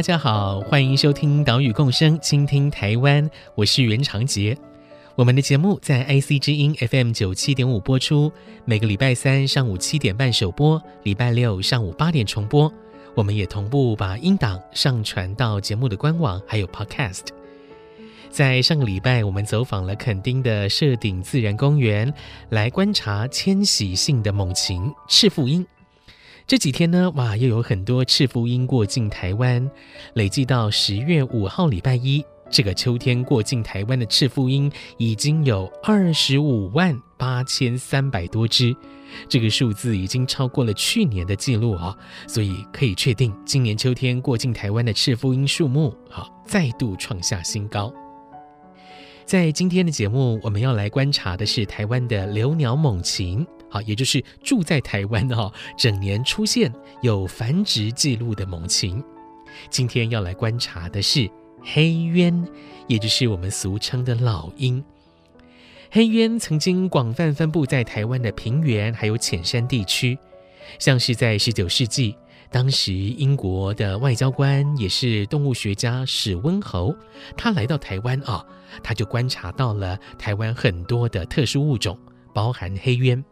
大家好，欢迎收听岛屿共生，倾听台湾，我是袁长杰。我们的节目在 IC 之音 FM 九七点五播出，每个礼拜三上午七点半首播，礼拜六上午八点重播。我们也同步把音档上传到节目的官网，还有 Podcast。在上个礼拜，我们走访了垦丁的社顶自然公园，来观察迁徙性的猛禽赤腹鹰。这几天呢，哇，又有很多赤腹鹰过境台湾，累计到十月五号礼拜一，这个秋天过境台湾的赤腹鹰已经有二十五万八千三百多只，这个数字已经超过了去年的记录啊，所以可以确定，今年秋天过境台湾的赤腹鹰数目啊，再度创下新高。在今天的节目，我们要来观察的是台湾的留鸟猛禽。好，也就是住在台湾的哈，整年出现有繁殖记录的猛禽。今天要来观察的是黑鸢，也就是我们俗称的老鹰。黑鸢曾经广泛分布在台湾的平原还有浅山地区，像是在十九世纪，当时英国的外交官也是动物学家史温侯，他来到台湾啊，他就观察到了台湾很多的特殊物种，包含黑鸢。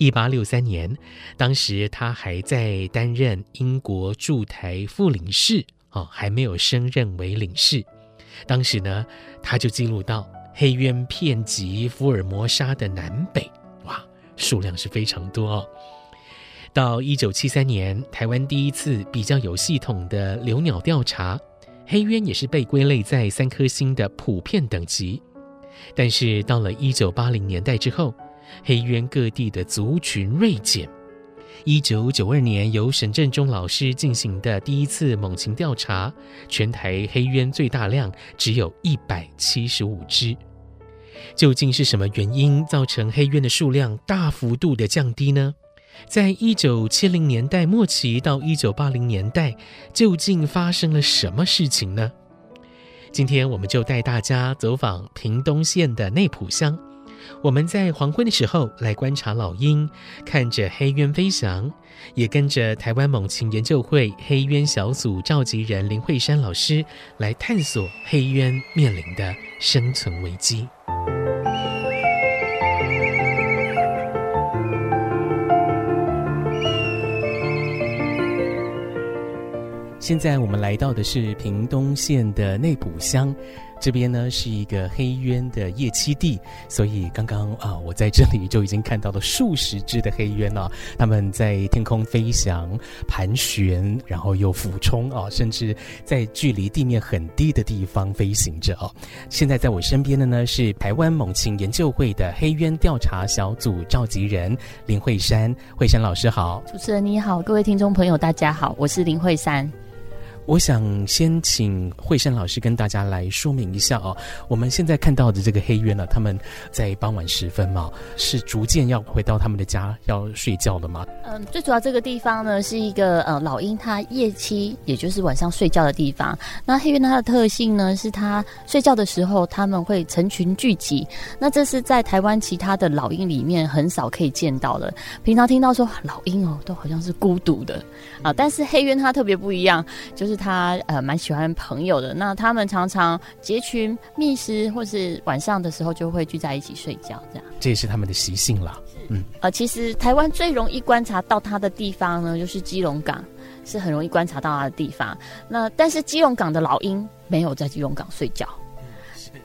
一八六三年，当时他还在担任英国驻台副领事，哦，还没有升任为领事。当时呢，他就记录到黑鸢遍及福尔摩沙的南北，哇，数量是非常多哦。到一九七三年，台湾第一次比较有系统的留鸟调查，黑鸢也是被归类在三颗星的普遍等级。但是到了一九八零年代之后，黑鸢各地的族群锐减。一九九二年，由沈振中老师进行的第一次猛禽调查，全台黑鸢最大量只有一百七十五只。究竟是什么原因造成黑鸢的数量大幅度的降低呢？在一九七零年代末期到一九八零年代，究竟发生了什么事情呢？今天我们就带大家走访屏东县的内埔乡。我们在黄昏的时候来观察老鹰，看着黑鸢飞翔，也跟着台湾猛禽研究会黑鸢小组召集人林慧珊老师来探索黑鸢面临的生存危机。现在我们来到的是屏东县的内埔乡。这边呢是一个黑鸢的夜栖地，所以刚刚啊，我在这里就已经看到了数十只的黑鸢啊，它们在天空飞翔、盘旋，然后又俯冲啊，甚至在距离地面很低的地方飞行着啊。现在在我身边的呢是台湾猛禽研究会的黑鸢调查小组召集人林慧珊，慧珊老师好。主持人你好，各位听众朋友大家好，我是林慧珊。我想先请慧珊老师跟大家来说明一下哦，我们现在看到的这个黑鸢呢，他们在傍晚时分嘛，是逐渐要回到他们的家要睡觉了吗？嗯，最主要这个地方呢是一个呃老鹰它夜栖，也就是晚上睡觉的地方。那黑鸢它的特性呢，是它睡觉的时候他们会成群聚集，那这是在台湾其他的老鹰里面很少可以见到的。平常听到说老鹰哦，都好像是孤独的啊，但是黑鸢它特别不一样，就是。他呃蛮喜欢朋友的，那他们常常结群觅食，或是晚上的时候就会聚在一起睡觉，这样。这也是他们的习性啦。嗯，呃，其实台湾最容易观察到它的地方呢，就是基隆港，是很容易观察到它的地方。那但是基隆港的老鹰没有在基隆港睡觉。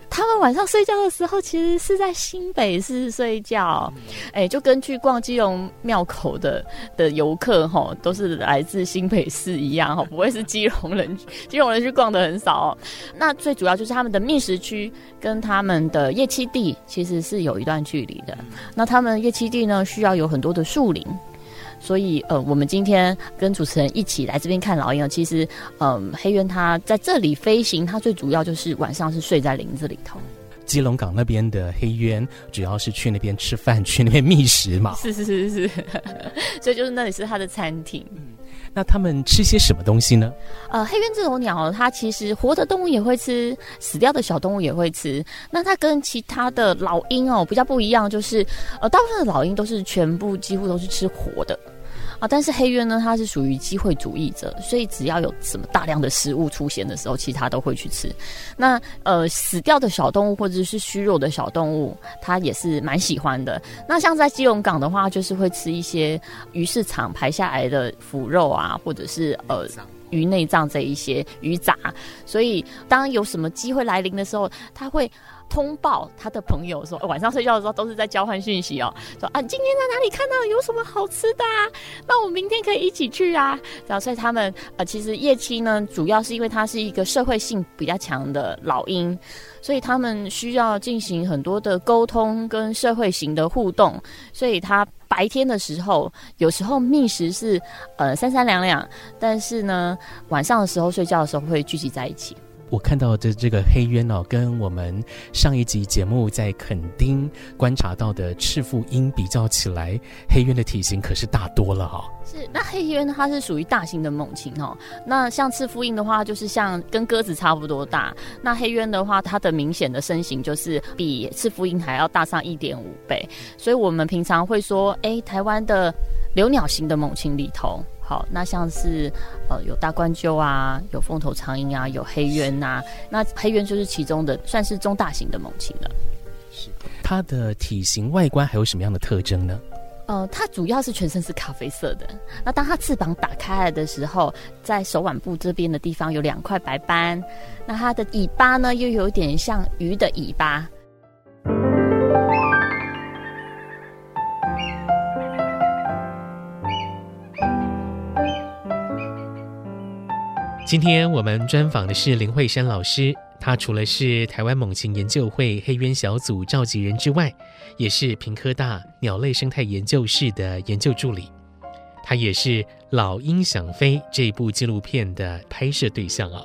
他们晚上睡觉的时候，其实是在新北市睡觉。哎、欸，就跟去逛基隆庙口的的游客哈，都是来自新北市一样哈，不会是基隆人，基隆人去逛的很少。那最主要就是他们的觅食区跟他们的夜栖地其实是有一段距离的。那他们夜栖地呢，需要有很多的树林。所以，呃，我们今天跟主持人一起来这边看老鹰。其实，嗯、呃，黑鸢它在这里飞行，它最主要就是晚上是睡在林子里头。基隆港那边的黑鸢主要是去那边吃饭，去那边觅食嘛。是是是是是，所以就是那里是它的餐厅。嗯，那他们吃些什么东西呢？呃，黑鸢这种鸟，它其实活的动物也会吃，死掉的小动物也会吃。那它跟其他的老鹰哦比较不一样，就是呃，大部分的老鹰都是全部几乎都是吃活的。啊，但是黑鸢呢，它是属于机会主义者，所以只要有什么大量的食物出现的时候，其他都会去吃。那呃，死掉的小动物或者是虚弱的小动物，它也是蛮喜欢的。那像在基隆港的话，就是会吃一些鱼市场排下来的腐肉啊，或者是呃鱼内脏这一些鱼杂。所以当有什么机会来临的时候，它会。通报他的朋友说，晚上睡觉的时候都是在交换讯息哦，说啊，今天在哪里看到有什么好吃的啊？那我明天可以一起去啊。然后所以他们呃，其实夜栖呢，主要是因为它是一个社会性比较强的老鹰，所以他们需要进行很多的沟通跟社会型的互动，所以他白天的时候有时候觅食是呃三三两两，但是呢晚上的时候睡觉的时候会聚集在一起。我看到的这个黑鸢哦，跟我们上一集节目在垦丁观察到的赤腹鹰比较起来，黑鸢的体型可是大多了哈、是，那黑鸢它是属于大型的猛禽哦。那像赤腹鹰的话，就是像跟鸽子差不多大。那黑鸢的话，它的明显的身形就是比赤腹鹰还要大上一点五倍。所以我们平常会说，哎，台湾的留鸟型的猛禽里头。好，那像是呃有大冠鹫啊，有凤头苍鹰啊，有黑鸢呐、啊，那黑鸢就是其中的算是中大型的猛禽了。是，它的体型外观还有什么样的特征呢？呃，它主要是全身是咖啡色的。那当它翅膀打开来的时候，在手腕部这边的地方有两块白斑。那它的尾巴呢，又有点像鱼的尾巴。今天我们专访的是林慧珊老师，她除了是台湾猛禽研究会黑鸢小组召集人之外，也是屏科大鸟类生态研究室的研究助理。她也是《老鹰想飞》这部纪录片的拍摄对象啊。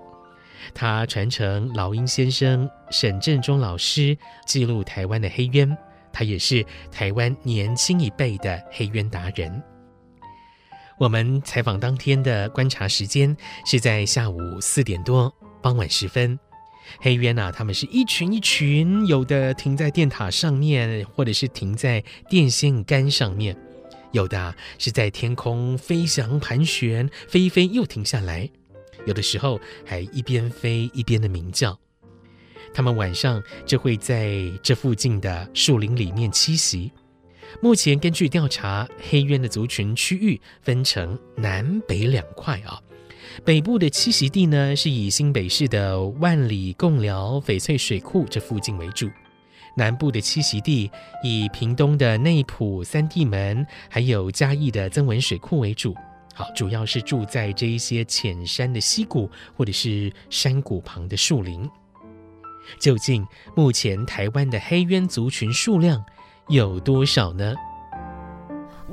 她传承老鹰先生沈振中老师记录台湾的黑鸢，她也是台湾年轻一辈的黑鸢达人。我们采访当天的观察时间是在下午四点多，傍晚时分。黑鸢啊，它们是一群一群，有的停在电塔上面，或者是停在电线杆上面；有的是在天空飞翔盘旋，飞一飞又停下来；有的时候还一边飞一边的鸣叫。它们晚上就会在这附近的树林里面栖息。目前根据调查，黑鸢的族群区域分成南北两块啊。北部的栖息地呢，是以新北市的万里贡寮翡翠水库这附近为主；南部的栖息地以屏东的内埔三地门，还有嘉义的曾文水库为主。好，主要是住在这一些浅山的溪谷或者是山谷旁的树林。究竟目前台湾的黑鸢族群数量有多少呢？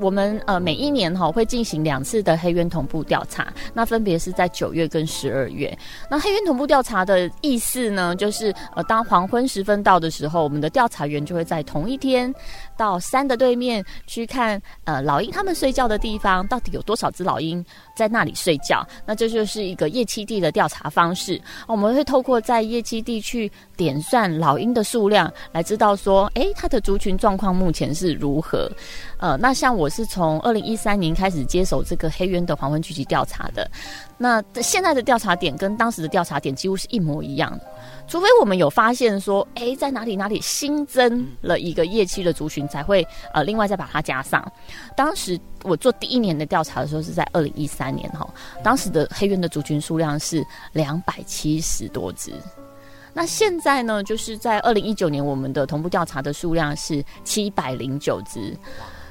我们呃每一年哈会进行两次的黑渊同步调查，那分别是在九月跟十二月。那黑渊同步调查的意思呢，就是呃当黄昏时分到的时候，我们的调查员就会在同一天到山的对面去看呃老鹰他们睡觉的地方，到底有多少只老鹰在那里睡觉。那这就是一个夜栖地的调查方式。我们会透过在夜栖地去点算老鹰的数量，来知道说，诶，它的族群状况目前是如何。呃，那像我是从二零一三年开始接手这个黑渊的黄昏聚集调查的，那现在的调查点跟当时的调查点几乎是一模一样的，除非我们有发现说，哎，在哪里哪里新增了一个夜栖的族群，才会呃另外再把它加上。当时我做第一年的调查的时候是在二零一三年哈，当时的黑鸢的族群数量是两百七十多只。那现在呢，就是在二零一九年，我们的同步调查的数量是七百零九只。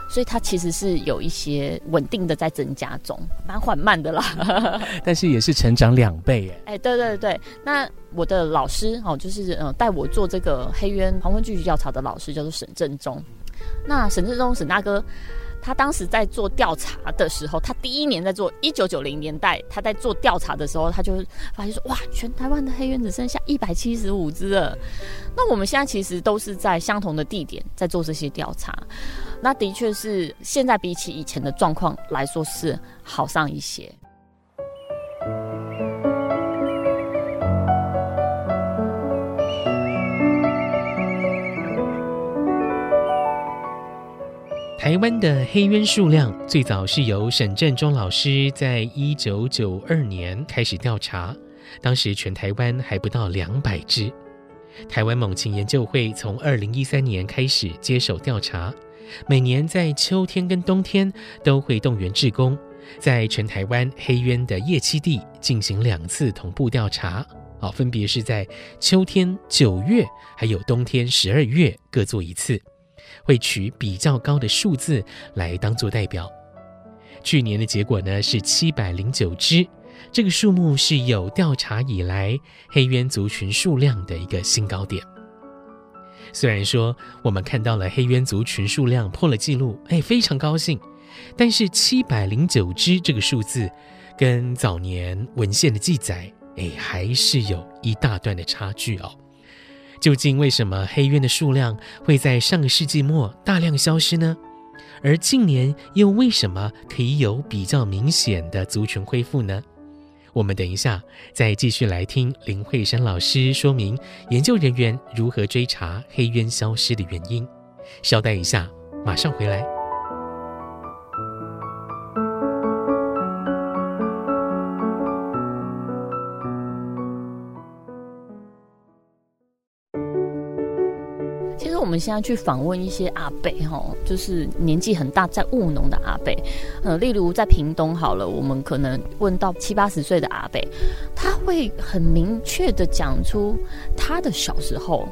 所以它其实是有一些稳定的在增加中，蛮缓慢的啦。但是也是成长两倍哎。哎，对对对，那我的老师哦，就是嗯带我做这个黑渊黄昏聚集调查的老师叫做沈正中。那沈志忠沈大哥。他当时在做调查的时候，他第一年在做一九九零年代，他在做调查的时候，他就发现说：“哇，全台湾的黑鸢只剩下一百七十五只了。”那我们现在其实都是在相同的地点在做这些调查，那的确是现在比起以前的状况来说是好上一些。台湾的黑鸢数量最早是由沈振中老师在一九九二年开始调查，当时全台湾还不到两百只。台湾猛禽研究会从二零一三年开始接手调查，每年在秋天跟冬天都会动员志工，在全台湾黑鸢的夜栖地进行两次同步调查，啊，分别是在秋天九月，还有冬天十二月各做一次。会取比较高的数字来当做代表。去年的结果呢是七百零九只，这个数目是有调查以来黑鸢族群数量的一个新高点。虽然说我们看到了黑鸢族群数量破了纪录，哎，非常高兴。但是七百零九只这个数字，跟早年文献的记载，哎，还是有一大段的差距哦。究竟为什么黑鸢的数量会在上个世纪末大量消失呢？而近年又为什么可以有比较明显的族群恢复呢？我们等一下再继续来听林慧珊老师说明研究人员如何追查黑鸢消失的原因。稍待一下，马上回来。们现在去访问一些阿伯，哈，就是年纪很大在务农的阿伯，呃，例如在屏东好了，我们可能问到七八十岁的阿伯，他会很明确的讲出他的小时候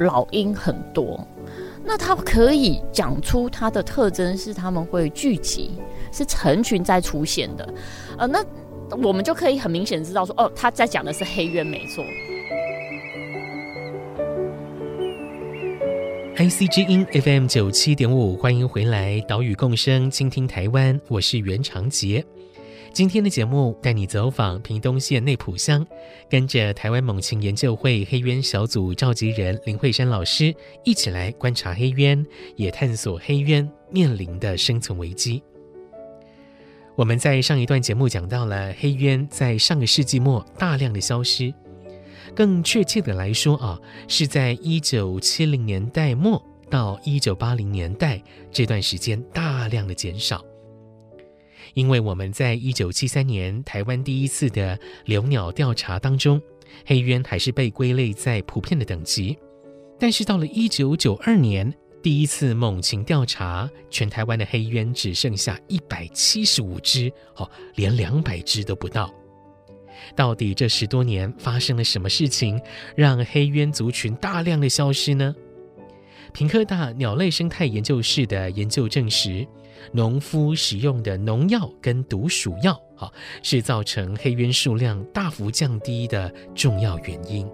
老鹰很多，那他可以讲出他的特征是他们会聚集，是成群在出现的，呃，那我们就可以很明显知道说，哦，他在讲的是黑鸢，没错。IC 之音 FM 九七点五，欢迎回来，岛屿共生，倾听台湾，我是袁长杰。今天的节目带你走访屏东县内埔乡，跟着台湾猛禽研究会黑鸢小组召集人林慧珊老师一起来观察黑鸢，也探索黑鸢面临的生存危机。我们在上一段节目讲到了黑鸢在上个世纪末大量的消失。更确切的来说啊，是在一九七零年代末到一九八零年代这段时间大量的减少。因为我们在一九七三年台湾第一次的留鸟调查当中，黑鸢还是被归类在普遍的等级。但是到了一九九二年第一次猛禽调查，全台湾的黑鸢只剩下一百七十五只，哦，连两百只都不到。到底这十多年发生了什么事情，让黑鸢族群大量的消失呢？屏科大鸟类生态研究室的研究证实，农夫使用的农药跟毒鼠药，哈，是造成黑鸢数量大幅降低的重要原因。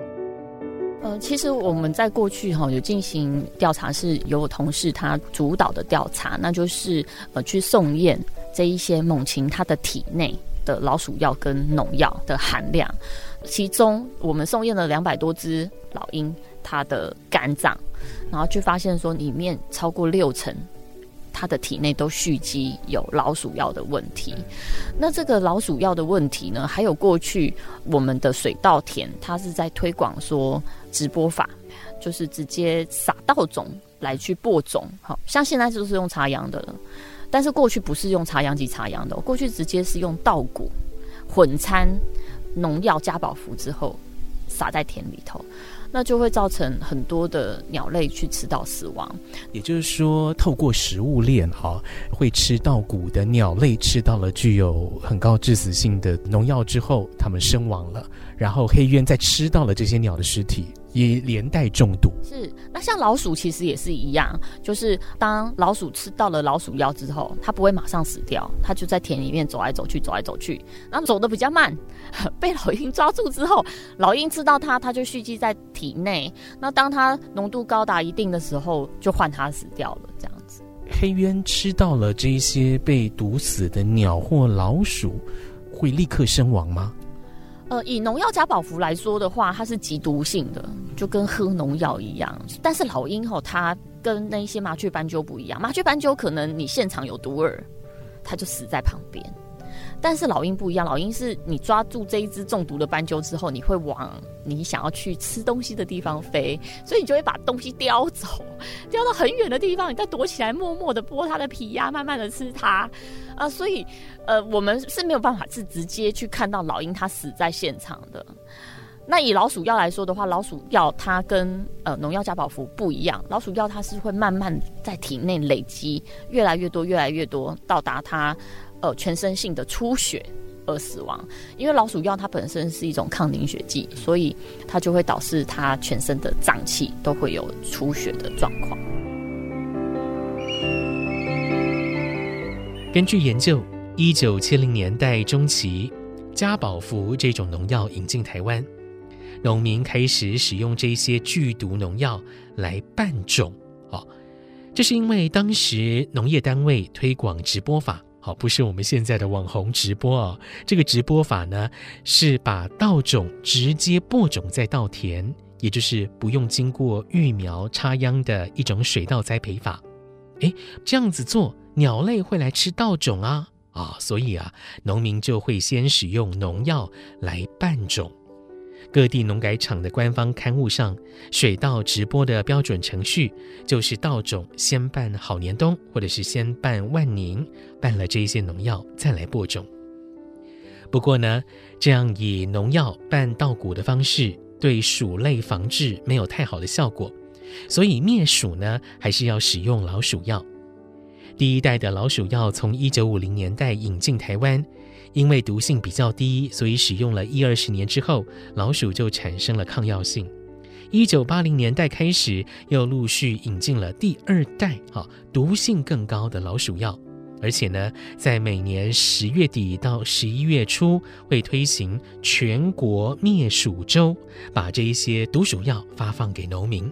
呃，其实我们在过去哈有进行调查，是由我同事他主导的调查，那就是呃去送验这一些猛禽它的体内。的老鼠药跟农药的含量，其中我们送验了两百多只老鹰，它的肝脏，然后就发现说里面超过六成，它的体内都蓄积有老鼠药的问题。那这个老鼠药的问题呢，还有过去我们的水稻田，它是在推广说直播法，就是直接撒稻种来去播种，好像现在就是用插秧的了。但是过去不是用插秧机插秧的，过去直接是用稻谷混掺农药加保福之后撒在田里头。那就会造成很多的鸟类去吃到死亡，也就是说，透过食物链哈，会吃稻谷的鸟类吃到了具有很高致死性的农药之后，它们身亡了。然后黑鸢在吃到了这些鸟的尸体，也连带中毒。是，那像老鼠其实也是一样，就是当老鼠吃到了老鼠药之后，它不会马上死掉，它就在田里面走来走去，走来走去，然后走的比较慢，被老鹰抓住之后，老鹰吃到它，它就蓄积在体内。那当它浓度高达一定的时候，就换它死掉了，这样子。黑鸢吃到了这些被毒死的鸟或老鼠，会立刻身亡吗？呃，以农药加保福来说的话，它是极毒性的，就跟喝农药一样。但是老鹰吼，它跟那些麻雀斑鸠不一样，麻雀斑鸠可能你现场有毒饵，它就死在旁边。但是老鹰不一样，老鹰是你抓住这一只中毒的斑鸠之后，你会往你想要去吃东西的地方飞，所以你就会把东西叼走，叼到很远的地方，你再躲起来，默默的剥它的皮呀，慢慢的吃它啊。所以，呃，我们是没有办法是直接去看到老鹰它死在现场的。那以老鼠药来说的话，老鼠药它跟呃农药加宝福不一样，老鼠药它是会慢慢在体内累积，越来越多，越来越多，到达它。呃，全身性的出血而死亡，因为老鼠药它本身是一种抗凝血剂，所以它就会导致它全身的脏器都会有出血的状况。根据研究，一九七零年代中期，加宝福这种农药引进台湾，农民开始使用这些剧毒农药来拌种。哦，这是因为当时农业单位推广直播法。好，不是我们现在的网红直播哦。这个直播法呢，是把稻种直接播种在稻田，也就是不用经过育苗插秧的一种水稻栽培法。诶，这样子做，鸟类会来吃稻种啊啊，所以啊，农民就会先使用农药来拌种。各地农改场的官方刊物上，水稻直播的标准程序就是稻种先拌好年冬，或者是先拌万宁，拌了这一些农药再来播种。不过呢，这样以农药拌稻谷的方式，对鼠类防治没有太好的效果，所以灭鼠呢，还是要使用老鼠药。第一代的老鼠药从一九五零年代引进台湾。因为毒性比较低，所以使用了一二十年之后，老鼠就产生了抗药性。一九八零年代开始，又陆续引进了第二代，哈，毒性更高的老鼠药。而且呢，在每年十月底到十一月初，会推行全国灭鼠周，把这一些毒鼠药发放给农民。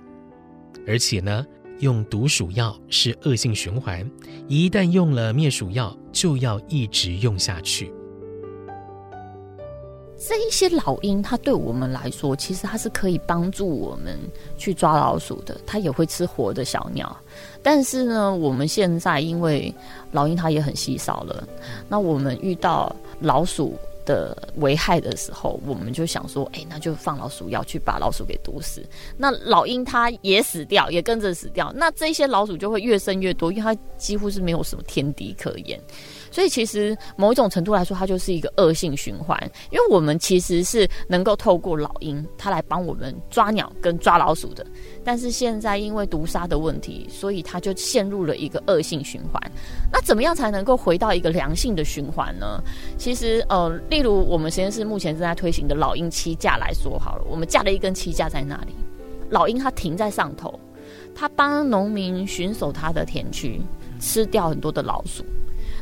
而且呢，用毒鼠药是恶性循环，一旦用了灭鼠药，就要一直用下去。这一些老鹰，它对我们来说，其实它是可以帮助我们去抓老鼠的。它也会吃活的小鸟，但是呢，我们现在因为老鹰它也很稀少了，那我们遇到老鼠的危害的时候，我们就想说，哎，那就放老鼠药去把老鼠给毒死。那老鹰它也死掉，也跟着死掉，那这些老鼠就会越生越多，因为它几乎是没有什么天敌可言。所以其实某一种程度来说，它就是一个恶性循环。因为我们其实是能够透过老鹰，它来帮我们抓鸟跟抓老鼠的。但是现在因为毒杀的问题，所以它就陷入了一个恶性循环。那怎么样才能够回到一个良性的循环呢？其实呃，例如我们实验室目前正在推行的老鹰栖架来说好了，我们架了一根栖架在那里，老鹰它停在上头，它帮农民巡守它的田区，吃掉很多的老鼠。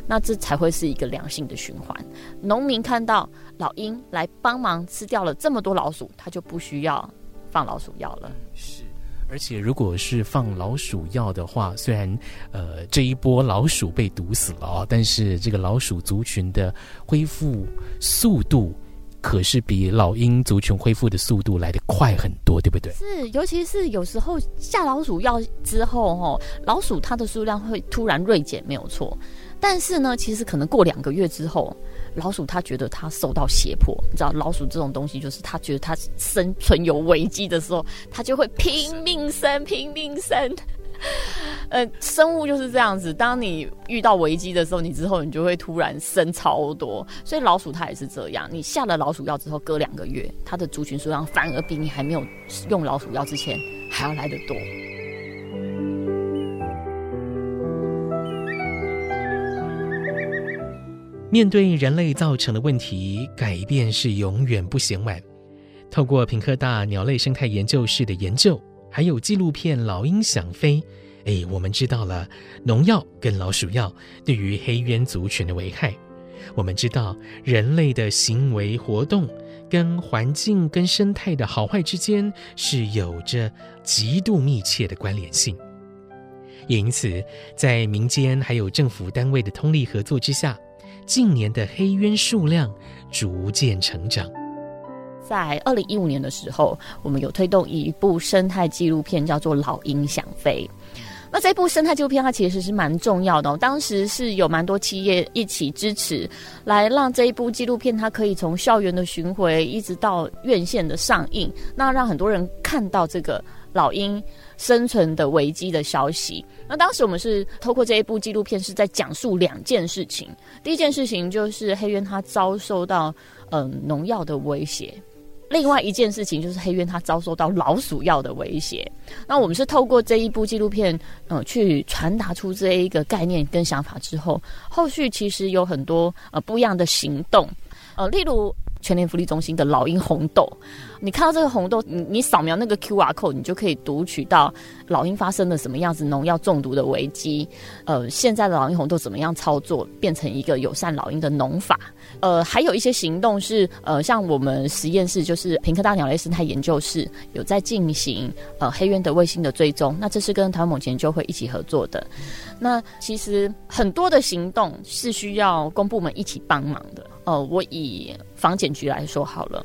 那这才会是一个良性的循环。农民看到老鹰来帮忙吃掉了这么多老鼠，他就不需要放老鼠药了。是，而且如果是放老鼠药的话，虽然呃这一波老鼠被毒死了啊，但是这个老鼠族群的恢复速度可是比老鹰族群恢复的速度来得快很多，对不对？是，尤其是有时候下老鼠药之后，哦，老鼠它的数量会突然锐减，没有错。但是呢，其实可能过两个月之后，老鼠它觉得它受到胁迫，你知道，老鼠这种东西就是它觉得它生存有危机的时候，它就会拼命生，拼命生。呃，生物就是这样子，当你遇到危机的时候，你之后你就会突然生超多。所以老鼠它也是这样，你下了老鼠药之后，隔两个月，它的族群数量反而比你还没有用老鼠药之前还要来得多。面对人类造成的问题，改变是永远不嫌晚。透过屏科大鸟类生态研究室的研究，还有纪录片《老鹰想飞》，哎，我们知道了农药跟老鼠药对于黑鸢族群的危害。我们知道人类的行为活动跟环境跟生态的好坏之间是有着极度密切的关联性。也因此，在民间还有政府单位的通力合作之下，近年的黑鸢数量逐渐成长。在二零一五年的时候，我们有推动一部生态纪录片，叫做《老鹰想飞》。那这部生态纪录片它其实是蛮重要的哦，当时是有蛮多企业一起支持，来让这一部纪录片它可以从校园的巡回一直到院线的上映，那让很多人看到这个老鹰生存的危机的消息。那当时我们是透过这一部纪录片，是在讲述两件事情。第一件事情就是黑鸢它遭受到嗯农药的威胁。另外一件事情就是黑鸢它遭受到老鼠药的威胁，那我们是透过这一部纪录片，呃，去传达出这一个概念跟想法之后，后续其实有很多呃不一样的行动，呃，例如。全联福利中心的老鹰红豆，你看到这个红豆，你你扫描那个 QR code，你就可以读取到老鹰发生了什么样子农药中毒的危机。呃，现在的老鹰红豆怎么样操作，变成一个友善老鹰的农法？呃，还有一些行动是，呃，像我们实验室就是屏科大鸟类生态研究室有在进行呃黑鸢的卫星的追踪，那这是跟台湾猛禽研究会一起合作的。那其实很多的行动是需要公部门一起帮忙的。呃，我以防检局来说好了，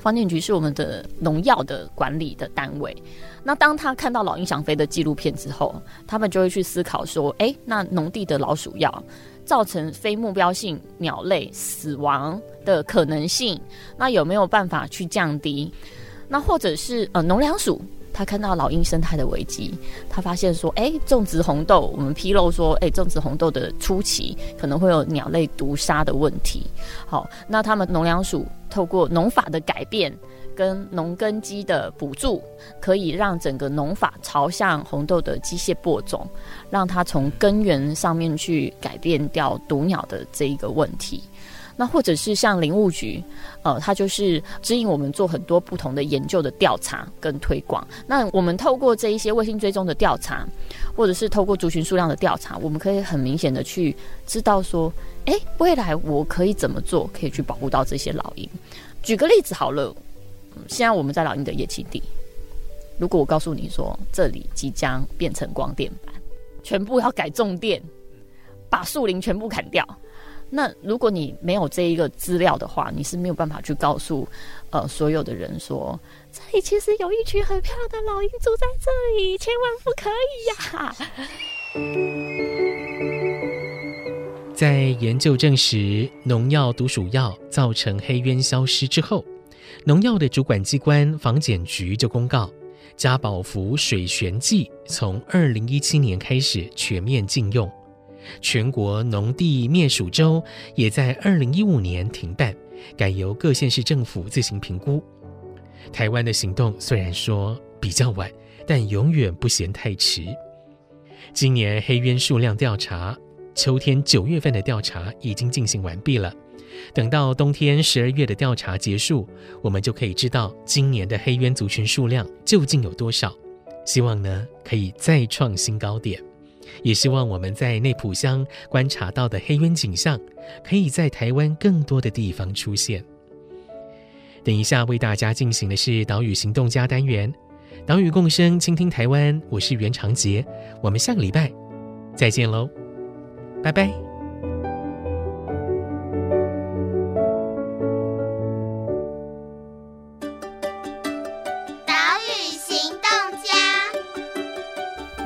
防检局是我们的农药的管理的单位。那当他看到老鹰想飞的纪录片之后，他们就会去思考说：哎，那农地的老鼠药造成非目标性鸟类死亡的可能性，那有没有办法去降低？那或者是呃农粮署。他看到老鹰生态的危机，他发现说：“哎，种植红豆，我们披露说，哎，种植红豆的初期可能会有鸟类毒杀的问题。好，那他们农粮署透过农法的改变跟农耕机的补助，可以让整个农法朝向红豆的机械播种，让它从根源上面去改变掉毒鸟的这一个问题。”那或者是像林务局，呃，它就是指引我们做很多不同的研究的调查跟推广。那我们透过这一些卫星追踪的调查，或者是透过族群数量的调查，我们可以很明显的去知道说，哎，未来我可以怎么做，可以去保护到这些老鹰。举个例子好了，现在我们在老鹰的野栖地，如果我告诉你说，这里即将变成光电板，全部要改种电，把树林全部砍掉。那如果你没有这一个资料的话，你是没有办法去告诉呃所有的人说，这里其实有一群很漂亮的老鹰住在这里，千万不可以呀！在研究证实农药毒鼠药造成黑鸢消失之后，农药的主管机关防检局就公告，加宝福水旋剂从二零一七年开始全面禁用。全国农地灭鼠周也在二零一五年停办，改由各县市政府自行评估。台湾的行动虽然说比较晚，但永远不嫌太迟。今年黑鸢数量调查，秋天九月份的调查已经进行完毕了。等到冬天十二月的调查结束，我们就可以知道今年的黑鸢族群数量究竟有多少。希望呢，可以再创新高点。也希望我们在内浦乡观察到的黑渊景象，可以在台湾更多的地方出现。等一下为大家进行的是岛屿行动家单元，岛屿共生，倾听台湾。我是袁长杰，我们下个礼拜再见喽，拜拜。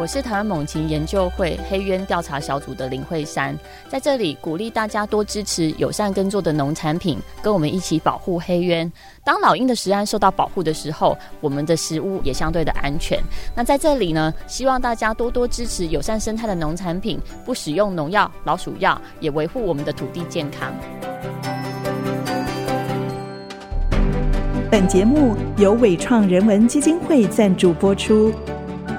我是台湾猛禽研究会黑鸢调查小组的林慧珊，在这里鼓励大家多支持友善耕作的农产品，跟我们一起保护黑鸢。当老鹰的食安受到保护的时候，我们的食物也相对的安全。那在这里呢，希望大家多多支持友善生态的农产品，不使用农药、老鼠药，也维护我们的土地健康。本节目由伟创人文基金会赞助播出。